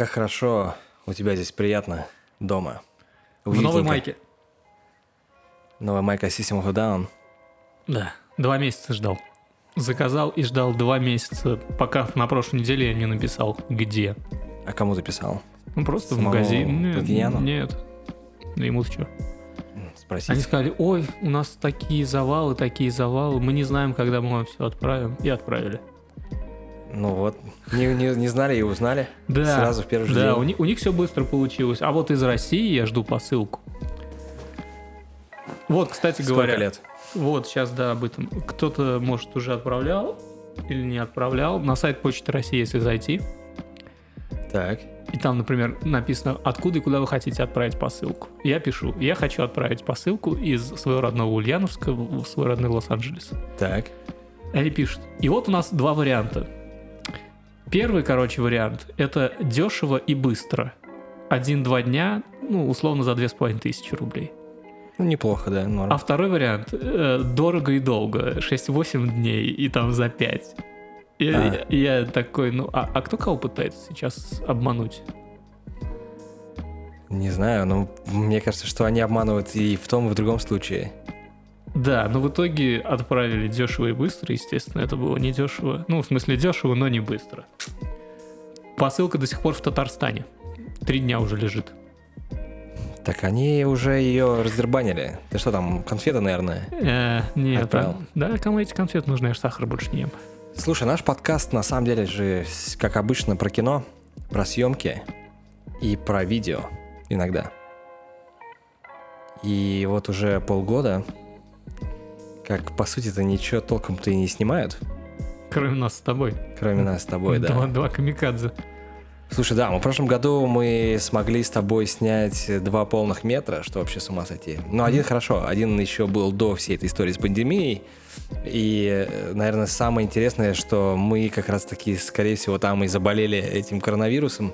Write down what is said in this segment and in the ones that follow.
как хорошо у тебя здесь приятно дома. В новой Уютненько. майке. Новая майка System of a Down. Да, два месяца ждал. Заказал и ждал два месяца, пока на прошлой неделе я не написал, где. А кому ты писал? Ну, просто Самому в магазин. Нет, Платиняну? нет. Да ему что? М, Спросить. Они сказали, ой, у нас такие завалы, такие завалы, мы не знаем, когда мы вам все отправим. И отправили. Ну вот, не, не, не знали и узнали. Да, Сразу в первый же да, день. у них, у них все быстро получилось. А вот из России я жду посылку. Вот, кстати Сколько говоря, лет? вот сейчас, да, об этом. Кто-то, может, уже отправлял или не отправлял. На сайт Почты России, если зайти, Так. и там, например, написано, откуда и куда вы хотите отправить посылку. Я пишу, я хочу отправить посылку из своего родного Ульяновска в в свой родной Лос-Анджелес. Так. Они пишут. И вот у нас два варианта. Первый, короче, вариант – это дешево и быстро. Один-два дня, ну, условно, за две с половиной тысячи рублей. Ну, неплохо, да, норм. А второй вариант э, – дорого и долго, 6-8 дней и там за 5. И А. я, я такой, ну, а, а кто кого пытается сейчас обмануть? Не знаю, но мне кажется, что они обманывают и в том, и в другом случае. Да, но в итоге отправили дешево и быстро, естественно, это было не дешево. Ну, в смысле, дешево, но не быстро. Посылка до сих пор в Татарстане. Три дня уже лежит. Так они уже ее раздербанили. Ты что там, конфеты, наверное? Э, нет, Отправил. а- да, кому эти конфеты нужны, я ж сахар больше не ем. Слушай, наш подкаст на самом деле же, как обычно, про кино, про съемки и про видео иногда. И вот уже полгода, как по сути-то ничего толком-то и не снимают, Кроме нас с тобой. кроме нас с тобой, да. Два, два камикадзе. Слушай, да, мы в прошлом году мы смогли с тобой снять два полных метра, что вообще с ума сойти. Ну, один хорошо, один еще был до всей этой истории с пандемией. И, э, наверное, самое интересное, что мы как раз-таки, скорее всего, там и заболели этим коронавирусом.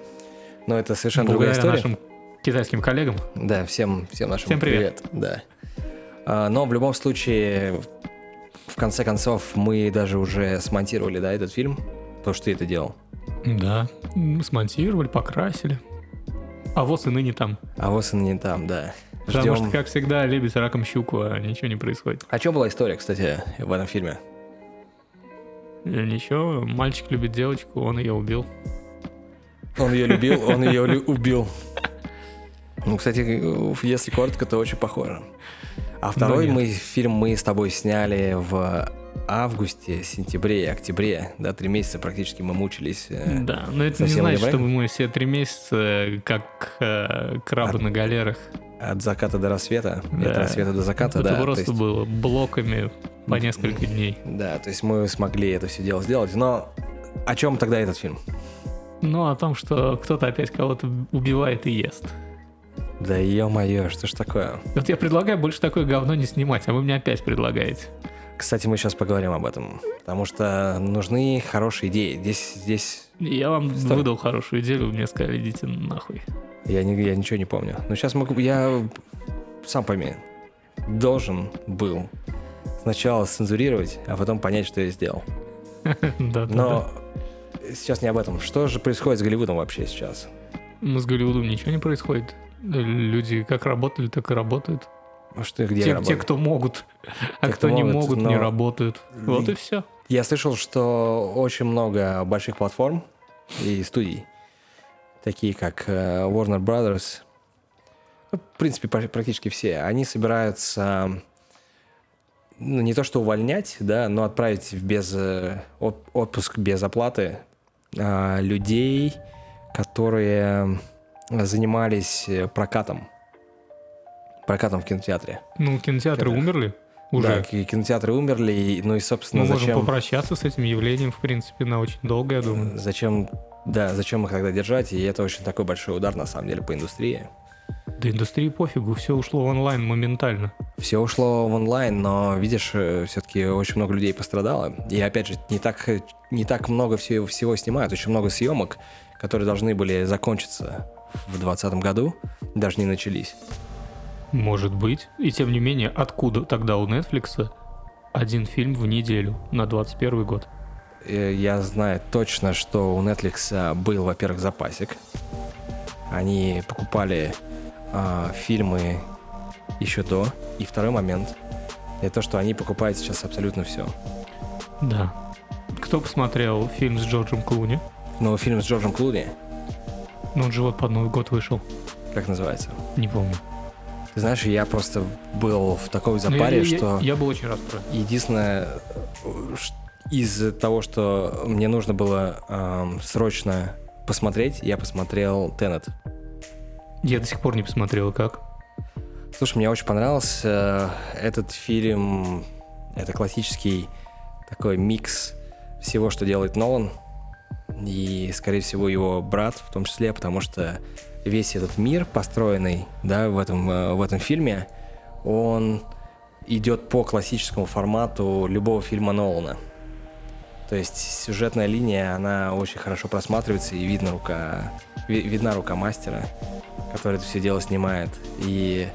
Но это совершенно другая Благодаря история. нашим китайским коллегам. Да, всем, всем нашим Всем привет. Да. А, но в любом случае, в конце концов, мы даже уже смонтировали, да, этот фильм. То, что ты это делал. Да. Смонтировали, покрасили. А вот и ныне там. А вот он не там, да. Потому Ждем. что, как всегда, лебедь раком щуку, а ничего не происходит. А что была история, кстати, в этом фильме? И ничего, мальчик любит девочку, он ее убил. Он ее любил, он ее убил. Ну, кстати, если коротко, то очень похоже. А второй нет. мы, фильм мы с тобой сняли в августе, сентябре октябре. Да, три месяца практически мы мучились. э, Да, но это не значит, что мы все три месяца э, как э, крабы А- на галерах. От заката до рассвета, Да. от рассвета до заката, это да. то просто есть- было блоками по несколько дней. Да, то есть мы смогли это все дело сделать. Но о чем тогда этот фильм? Ну, о том, что кто-то опять кого-то убивает и ест. Да ё-моё, что ж такое? Вот я предлагаю больше такое говно не снимать, а вы мне опять предлагаете. Кстати, мы сейчас поговорим об этом. Потому что нужны хорошие идеи. Здесь, здесь Я вам Стой. выдал хорошую идею, вы мне сказали, идите нахуй. Я, не, я ничего не помню. Но сейчас могу... Я сам пойми. Должен был сначала цензурировать, а потом понять, что я сделал. Да, Но сейчас не об этом. Что же происходит с Голливудом вообще сейчас? Ну, с Голливудом ничего не происходит. Люди как работали, так и работают. А Что, где Те, те, кто могут, а Те, кто кто не могут, могут, не но- работают. Вот и все. Я слышал, что очень много больших платформ и студий, такие как э, Warner Brothers, ну, в принципе, пр- практически все, они собираются ну, не то что увольнять, да, но отправить в без, э, от- отпуск без оплаты а, людей, которые занимались э, прокатом. Прокатом в кинотеатре. Ну, кинотеатры Кино. умерли Да, уже. ки- кинотеатры умерли, и, ну и, собственно, Мы можем зачем... попрощаться с этим явлением, в принципе, на очень долго, я думаю. Зачем, да, зачем их тогда держать? И это очень такой большой удар, на самом деле, по индустрии. Да индустрии пофигу, все ушло в онлайн моментально. Все ушло в онлайн, но, видишь, все-таки очень много людей пострадало. И, опять же, не так, э, не так много всего, всего снимают. Очень много съемок, которые должны были закончиться в 2020 году, даже не начались. Может быть. И тем не менее, откуда тогда у Netflix один фильм в неделю на 21 год? Э, Я знаю точно, что у Netflix был, во-первых, запасик. они покупали а, фильмы еще до. И второй момент — это то, что они покупают сейчас абсолютно все. Да. Кто посмотрел фильм с Джорджем Клуни? Новый фильм с Джорджем Клуни, Ну, он же вот под Новый год вышел. как называется? Не помню. Ты знаешь, я просто был в такой Ну, запаре, я, я- что я был очень расстроен. единственное, из того, что мне нужно было ам, срочно посмотреть, я посмотрел Теннет. Я до сих пор не посмотрел, как. Слушай, мне очень понравился э, этот фильм. Это классический такой микс всего, что делает Нолан. И, скорее всего, его брат в том числе, потому что весь этот мир, построенный да, в, этом, э, в этом фильме, он идет по классическому формату любого фильма Нолана. То есть сюжетная линия, она очень хорошо просматривается, и видно рука, ви- видна рука мастера, который это все дело снимает. И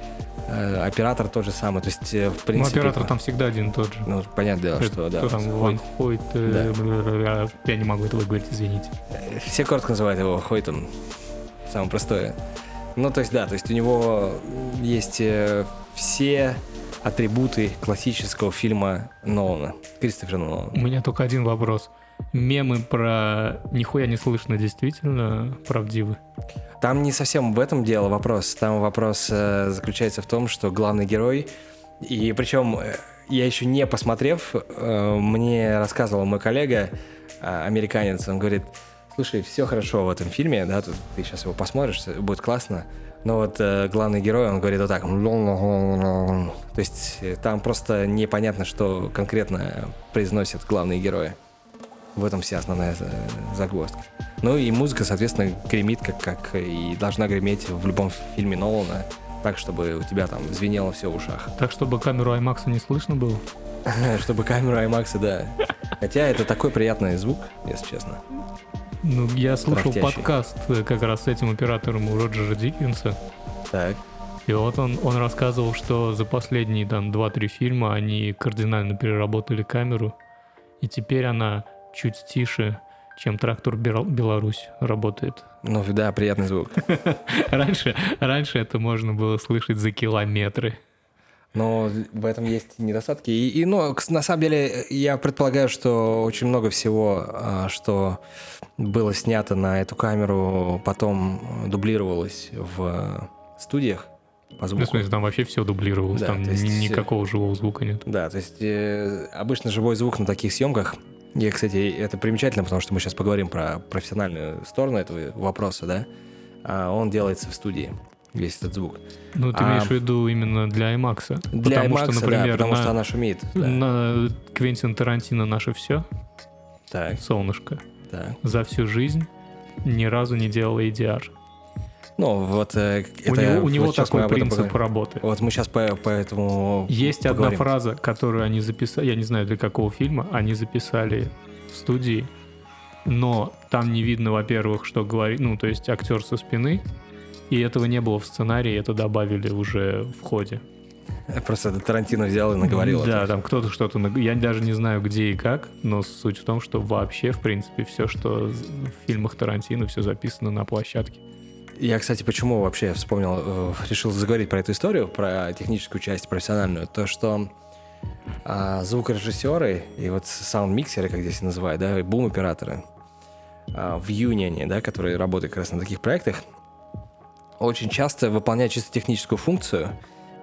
э, оператор тот же самый. То есть, э, в Ну, принципе... оператор там всегда один и тот же. Ну, понятное дело, что, да. Кто там, Ван Хойт, э, бля-бля-бля, я не могу этого говорить, извините. Все коротко называют его Хойтом. Самое простое. Ну, то есть, да, то есть у него есть э, все атрибуты классического фильма Нолана. Кристофера Нолана. У меня только один вопрос. Мемы про нихуя не слышно действительно правдивы? Там не совсем в этом дело вопрос. Там вопрос э, заключается в том, что главный герой, и причем э, я еще не посмотрев, э, мне рассказывал мой коллега, э, американец, он говорит, слушай, все хорошо в этом фильме, да, тут ты сейчас его посмотришь, будет классно, но вот э, главный герой, он говорит вот так, то есть э, там просто непонятно, что конкретно произносят главные герои. В этом вся основная э, загвоздка. Ну и музыка, соответственно, гремит, как, как и должна греметь в любом фильме Нолана, так, чтобы у тебя там звенело все в ушах. Так, чтобы камеру IMAX не слышно было? Чтобы камеру IMAX, да. Хотя это такой приятный звук, если честно. Ну, я слушал подкаст э, как раз с этим оператором у Роджера Диккенса, Так. и вот он, он рассказывал, что за последние там 2-3 фильма они кардинально переработали камеру, и теперь она чуть тише, чем трактор Бел- Беларусь работает. Ну да, приятный звук. Раньше, раньше это можно было слышать за километры. Но в этом есть недостатки. И, и, ну, на самом деле, я предполагаю, что очень много всего, а, что было снято на эту камеру, потом дублировалось в студиях по Ну, звуку. в смысле, там вообще все дублировалось, Да, там есть, э, никакого живого звука нет. Да, то есть э, обычно живой звук на таких съемках, и, кстати, это примечательно, потому что мы сейчас поговорим про профессиональную сторону этого вопроса, да, а он делается в студии, весь этот звук. Ну, ты а- имеешь в виду именно для IMAX? Для потому IMAX, что, да, например, потому на, что она шумит. да. на Квентин Тарантино наше все, Так, солнышко, так. за всю жизнь ни разу не делал ADR. Ну, вот э, у это... него, у него сейчас мы такой принцип поговорим. работы. Вот мы сейчас по, по этому Есть поговорим. одна фраза, которую они записали, я не знаю для какого фильма, они записали в студии, но там не видно, во-первых, что говорит, ну, то есть актер со спины, и этого не было в сценарии, это добавили уже в ходе. Просто это Тарантино взял и наговорил. Да, там кто-то что-то... Я даже не знаю, где и как, но суть в том, что вообще, в принципе, все, что в фильмах Тарантино, все записано на площадке. Я, кстати, почему вообще вспомнил, э, решил заговорить про эту историю, про техническую часть профессиональную, то что а, звукорежиссеры и вот саунд-миксеры, как здесь называют, да, и бум-операторы а, в Юнионе, да, которые работают как раз на таких проектах, очень часто выполняют чисто техническую функцию,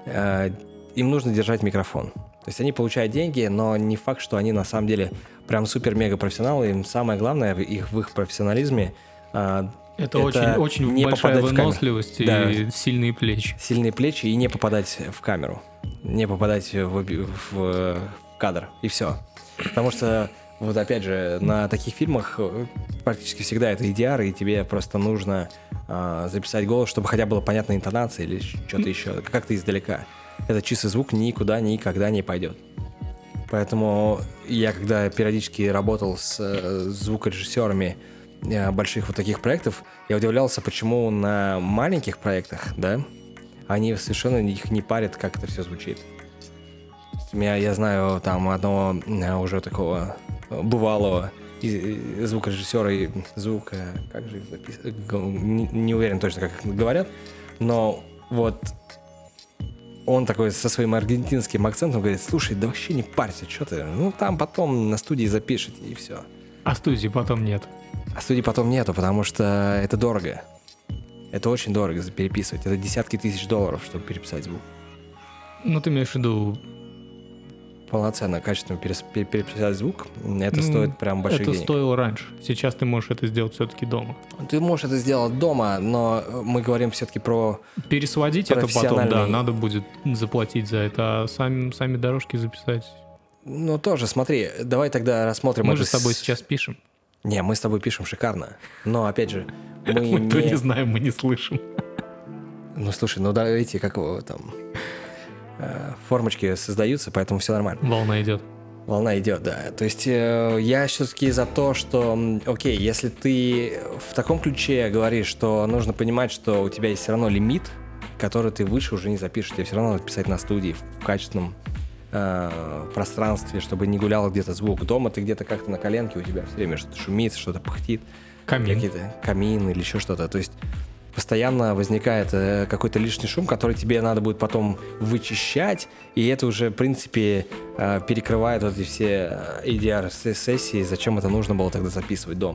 э, им нужно держать микрофон. То есть они получают деньги, но не факт, что они на самом деле прям супер-мега профессионалы. Им самое главное в их, в их профессионализме а, Это, Это очень, очень не большая попадать в камеру. выносливость Да. и сильные плечи. сильные плечи и не попадать в камеру, не попадать в, в, э, кадр, и все. Потому что, вот опять же, на таких фильмах э, практически всегда это EDR, и тебе просто нужно а, записать голос, чтобы хотя было понятна интонация или что-то еще, как-то издалека. Этот чистый звук никуда никогда не пойдет. Поэтому я, когда периодически работал с э, звукорежиссерами э, больших вот таких проектов, я удивлялся, почему на маленьких проектах, да, они совершенно их не парят, как это все звучит. Меня, я знаю там одного э, уже такого э, бывалого и, и звукорежиссеры, и звук, э, как же их записывают, не, не уверен точно, как их говорят, но вот он такой со своим аргентинским акцентом говорит, слушай, да вообще не парься, что ты, ну там потом на студии запишите, и все. А студии потом нет. А студии потом нету, потому что это дорого. Это очень дорого переписывать. Это десятки тысяч долларов, чтобы переписать звук. Ну, ты имеешь в виду полноценно, качественно переписать звук, это стоит прям больших это денег. стоило раньше. Сейчас ты можешь это сделать все-таки дома. Ты можешь это сделать дома, но мы говорим все-таки про... Пересводить это потом, да, надо будет заплатить за это, а сами, сами дорожки записать. Ну, тоже, смотри, давай тогда рассмотрим Мы это же с тобой сейчас пишем. Не, мы с тобой пишем шикарно. Но, опять же, мы Мы то не... не знаем, мы не слышим. Ну, слушай, ну да, видите, как его там... э, Формочки создаются, поэтому все нормально. Волна идет. Волна идет, да. То есть э, я все-таки за то, что, окей, если ты в таком ключе говоришь, что нужно понимать, что у тебя есть все равно лимит, который ты выше уже не запишешь, тебе все равно надо писать на студии в качественном э, пространстве, чтобы не гулял где-то звук. Дома ты где-то как-то на коленке, у тебя все время что-то шумит, что-то пыхтит, Камин. какие-то камин или еще что-то. То есть постоянно возникает э, какой-то лишний шум, который тебе надо будет потом вычищать, и это уже, в принципе, э, перекрывает вот эти все э, ADR-сессии, зачем это нужно было тогда записывать дома.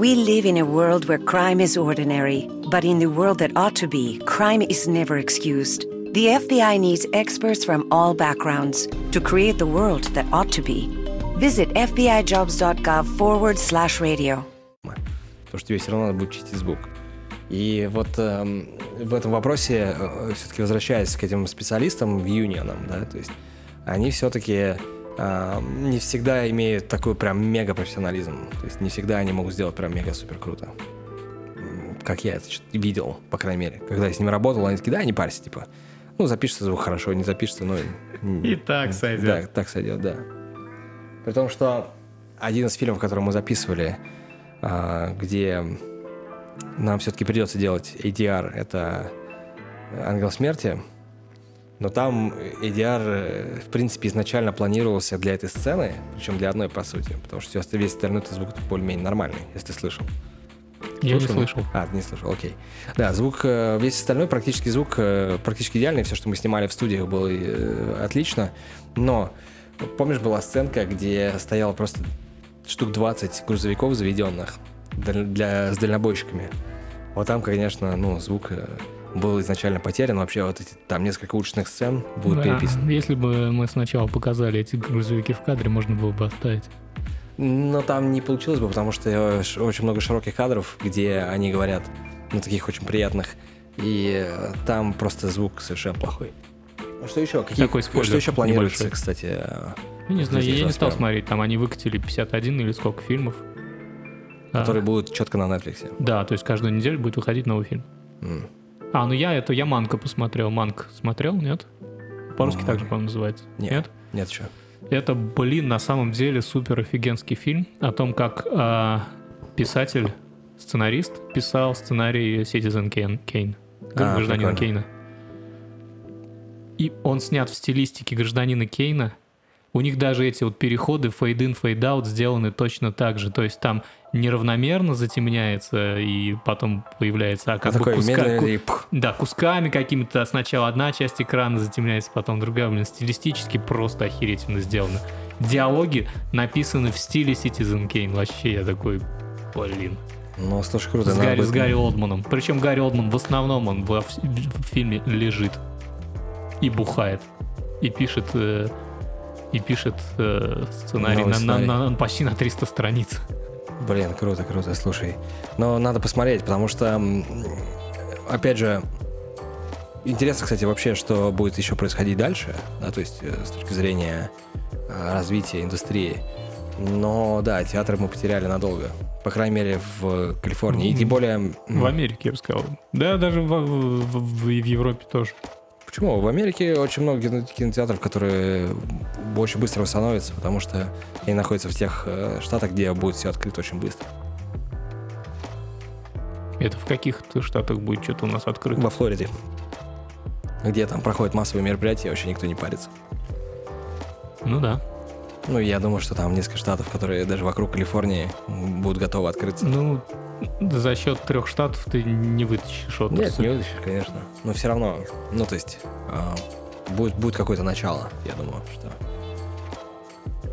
We live in a world where crime is ordinary, but in the world that ought to be, crime is never excused. The FBI needs experts from all backgrounds to create the world that ought to be. Visit FBIJobs.gov forward slash radio. потому что тебе все равно надо будет чистить звук. И вот эм, в этом вопросе, все-таки возвращаясь к этим специалистам в юнионам, да, то есть они все-таки не всегда имеют такой прям мега профессионализм. То есть не всегда они могут сделать прям мега супер круто. Как я это видел, по крайней мере. Когда я с ними работал, они такие, да, не парься, типа, ну, запишется звук хорошо, не запишется, ну... м, И так сойдет. Да, так сойдет, да. При том, что один из фильмов, который мы записывали, а, где нам все-таки придется делать ADR, это «Ангел смерти», но там ADR, э, в принципе, изначально планировался для этой сцены, причем для одной, по сути, потому что всё- весь остальной звук более-менее нормальный, если ты слышал. Я не Слышал? слышал. А, не слышал, окей. Да, звук, э, весь остальной практически звук э, практически идеальный. Все, что мы снимали в студиях, было отлично. Но помнишь, была сценка, где стояло просто штук 20 грузовиков заведенных для, для- с дальнобойщиками. Вот там, конечно, ну, звук был изначально потерян. Вообще вот эти там несколько уличных сцен будут Да, переписаны. Если бы мы сначала показали эти грузовики в кадре, можно было бы оставить. Но там не получилось бы, потому что э, очень много широких кадров, где они говорят, ну, таких очень приятных, и э, там просто звук совершенно плохой. Ну, Что еще? Какие, Такой спойлер что еще планируется, небольшой. кстати? Я не знаю, я не стал расскажем. смотреть, там они выкатили 51 или сколько фильмов. А, Которые будут четко на Netflix. Да, то есть каждую неделю будет выходить новый фильм. М. А, ну я это, я Манка посмотрел. Манк смотрел, нет? По-русски Ну, так же, по-моему, называется. Нет. Нет? Нет, что? Это, блин, на самом деле супер офигенский фильм о том, как а, писатель, сценарист писал сценарий Citizen Kane, Кейн, А, гражданина прикольно. Кейна. И он снят в стилистике гражданина Кейна. У них даже эти вот переходы fade-in, fade-out сделаны точно так же. То есть там неравномерно затемняется и потом появляется, а как А бы куска- ку- да, кусками какими-то. Сначала одна часть экрана затемняется, потом другая. Блин, стилистически просто охерительно сделано. Диалоги написаны в стиле Citizen Kane. Вообще я такой, блин. Ну, слушай, круто. С Гарри, будет- с Гарри Олдманом. Причем Гарри Олдман в основном он вс- в фильме лежит и бухает. И пишет, э, и пишет э, сценарий Новый на, на- сценарий. на- почти на 300 страниц. Блин, круто, круто, слушай. Но надо посмотреть, потому что, опять же, интересно, кстати, вообще, что будет еще происходить дальше, да, то есть э, с точки зрения э, развития индустрии. Но да, театр мы потеряли надолго. По крайней мере, в Калифорнии. И тем более... В Америке, я бы сказал. Да, даже в, в- в- в Европе тоже. Почему? В Америке очень много кино- кинотеатров, которые очень быстро восстановятся, потому что они находятся в тех э, штатах, где будет все открыто очень быстро. Это в каких-то штатах будет что-то у нас открыто. Во Флориде, где там проходят массовые мероприятия, вообще никто не парится. Ну да. Ну, я думаю, что там несколько штатов, которые даже вокруг Калифорнии будут готовы открыться. Ну, за счет трех штатов ты не вытащишь отрасль. Нет, не вытащишь, конечно. Но все равно, ну, то есть, а, будет, будет какое-то начало, я думаю, что...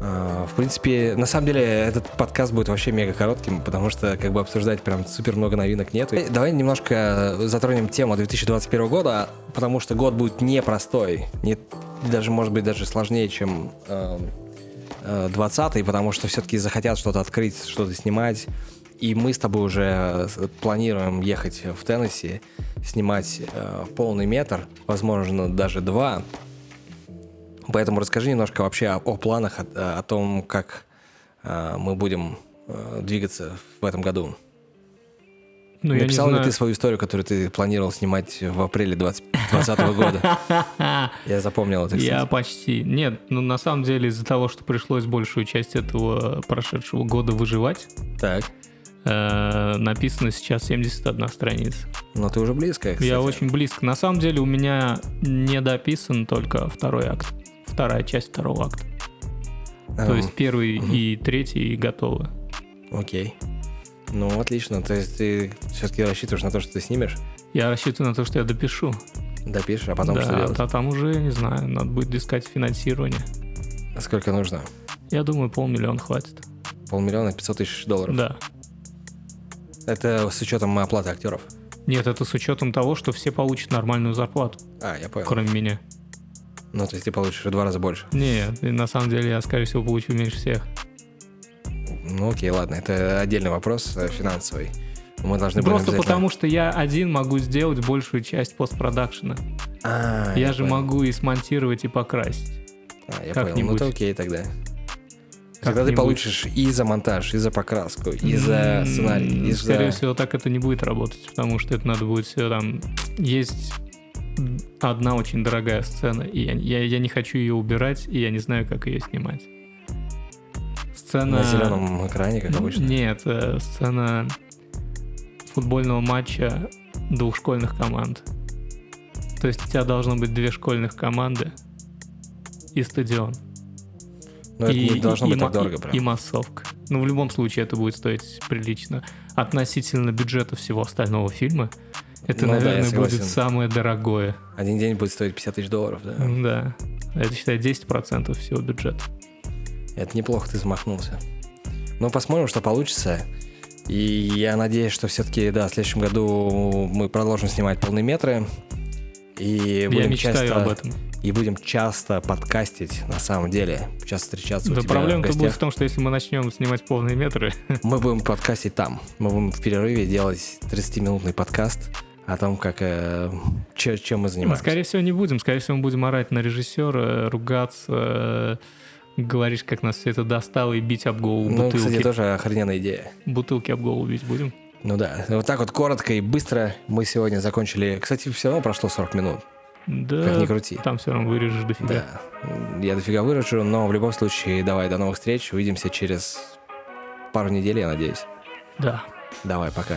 А, в принципе, на самом деле, этот подкаст будет вообще мега коротким, потому что, как бы, обсуждать прям супер много новинок нету. Э, Давай немножко затронем тему 2021 года, потому что год будет непростой, не, даже, может быть, даже сложнее, чем эм, э, 20 потому что все-таки захотят что-то открыть, что-то снимать. И мы с тобой уже э, планируем ехать в Теннесси, снимать э, полный метр, возможно, даже два. Поэтому расскажи немножко вообще о, о планах, о, о том, как э, мы будем э, двигаться в этом году. Ну, Написал ли знаю. ты свою историю, которую ты планировал снимать в апреле 2020 года? Я запомнил это, Я почти. Нет, ну на самом деле из-за того, что пришлось большую часть этого прошедшего года выживать, Так, э, написано сейчас 71 страница. но ты уже близко, кстати. Я очень близко. На самом деле у меня не дописан только второй акт. Вторая часть второго акта. То Эм, есть первый и третий готовы. Окей. Ну, отлично. То есть ты все-таки рассчитываешь на то, что ты снимешь, Я рассчитываю на то, что я допишу. допишешь, а потом да, что делать? а там уже, не знаю, надо будет искать финансирование. Сколько нужно? Я думаю, полмиллиона хватит. Полмиллиона, 500 тысяч долларов. Да. Это с учетом оплаты актеров. Нет, это с учетом того, что все получат нормальную зарплату, А, я понял. кроме меня. Ну, то есть ты получишь в два раза больше. Нет, и на самом деле я, скорее всего, получу меньше всех. Ну, окей, ладно. Это отдельный вопрос э, финансовый. Мы должны Просто обязательно- потому, что я один могу сделать большую часть постпродакшена. А, я же понял. могу и смонтировать, и покрасить. А, я понял. Ну, то окей тогда. Когда ты получишь и за монтаж, и за покраску, и за сценарий, и Скорее за... всего, так это не будет работать, потому что это надо будет все там... Есть одна очень дорогая сцена, и я, я, я не хочу ее убирать, и я не знаю, как ее снимать. Сцена... На зеленом экране, как обычно. Нет, э, сцена футбольного матча двух школьных команд. То есть у тебя должно быть две школьных команды и стадион. Но это и, не должно и- быть и так дорого прям. И массовка. Ну, в любом случае, это будет стоить прилично. Относительно бюджета всего остального фильма, это, Ну да, наверное, будет согласен. самое дорогое. Один день будет стоить 50 тысяч долларов, да? Да. Это, считай, 10% всего бюджета. Это неплохо ты замахнулся. Ну, посмотрим, что получится. И я надеюсь, что все-таки, да, в следующем году мы продолжим снимать полные метры. И Я будем мечтаю часто, об этом. И будем часто подкастить, на самом деле. Часто встречаться у Да тебя проблема-то будет в том, что если мы начнем снимать полные метры, Мы будем подкастить там. Мы будем в перерыве делать 30-минутный подкаст о том, как, э, че- чем мы занимаемся. скорее всего, не будем. Скорее всего, мы будем орать на режиссера, ругаться, э, говоришь, как нас все это достало, и бить об голову Ну, бутылки. кстати, тоже охрененная идея. Бутылки об голову бить будем. Ну да, вот так вот коротко и быстро мы сегодня закончили. Кстати, все равно прошло 40 минут. Да, Как ни крути. там все равно вырежешь дофига. Да, я дофига вырежу, но в любом случае, давай, до новых встреч. Увидимся через пару недель, я надеюсь. да. Давай, пока.